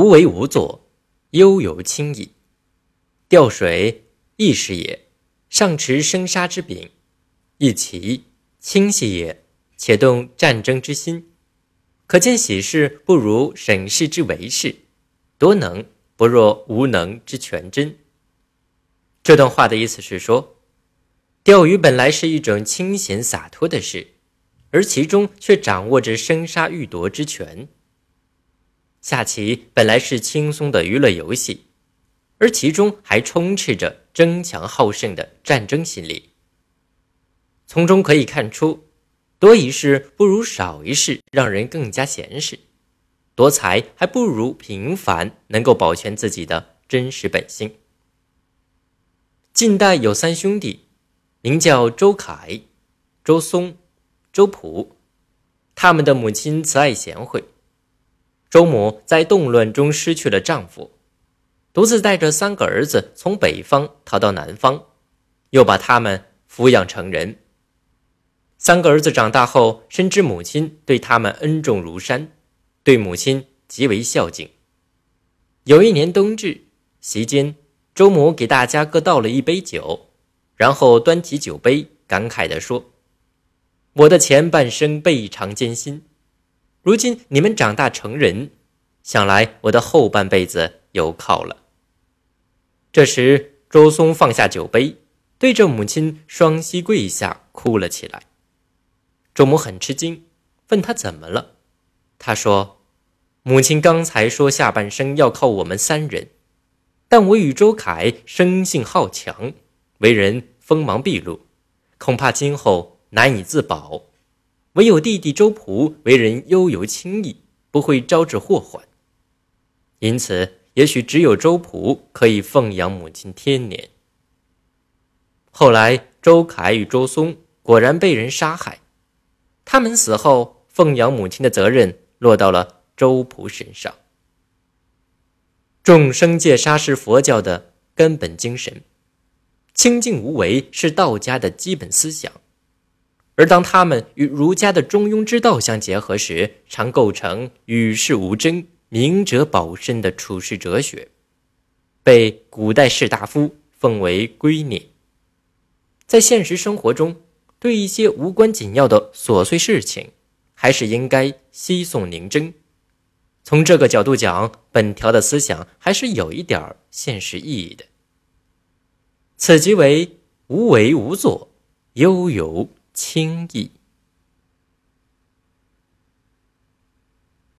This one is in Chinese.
无为无作，悠游轻逸。钓水亦是也，上持生杀之柄，亦其清晰也，且动战争之心。可见喜事不如审事之为事，多能不若无能之全真。这段话的意思是说，钓鱼本来是一种清闲洒脱的事，而其中却掌握着生杀予夺之权。下棋本来是轻松的娱乐游戏，而其中还充斥着争强好胜的战争心理。从中可以看出，多一事不如少一事，让人更加闲适；多才还不如平凡，能够保全自己的真实本性。晋代有三兄弟，名叫周凯、周松、周普，他们的母亲慈爱贤惠。周母在动乱中失去了丈夫，独自带着三个儿子从北方逃到南方，又把他们抚养成人。三个儿子长大后，深知母亲对他们恩重如山，对母亲极为孝敬。有一年冬至，席间，周母给大家各倒了一杯酒，然后端起酒杯，感慨地说：“我的前半生倍尝艰辛。”如今你们长大成人，想来我的后半辈子有靠了。这时，周松放下酒杯，对着母亲双膝跪下，哭了起来。周母很吃惊，问他怎么了。他说：“母亲刚才说下半生要靠我们三人，但我与周凯生性好强，为人锋芒毕露，恐怕今后难以自保。”唯有弟弟周仆为人悠游轻逸，不会招致祸患，因此也许只有周仆可以奉养母亲天年。后来，周凯与周松果然被人杀害，他们死后，奉养母亲的责任落到了周仆身上。众生界杀是佛教的根本精神，清净无为是道家的基本思想。而当他们与儒家的中庸之道相结合时，常构成与世无争、明哲保身的处世哲学，被古代士大夫奉为圭臬。在现实生活中，对一些无关紧要的琐碎事情，还是应该惜颂宁真。从这个角度讲，本条的思想还是有一点现实意义的。此即为无为无作，悠游。轻易。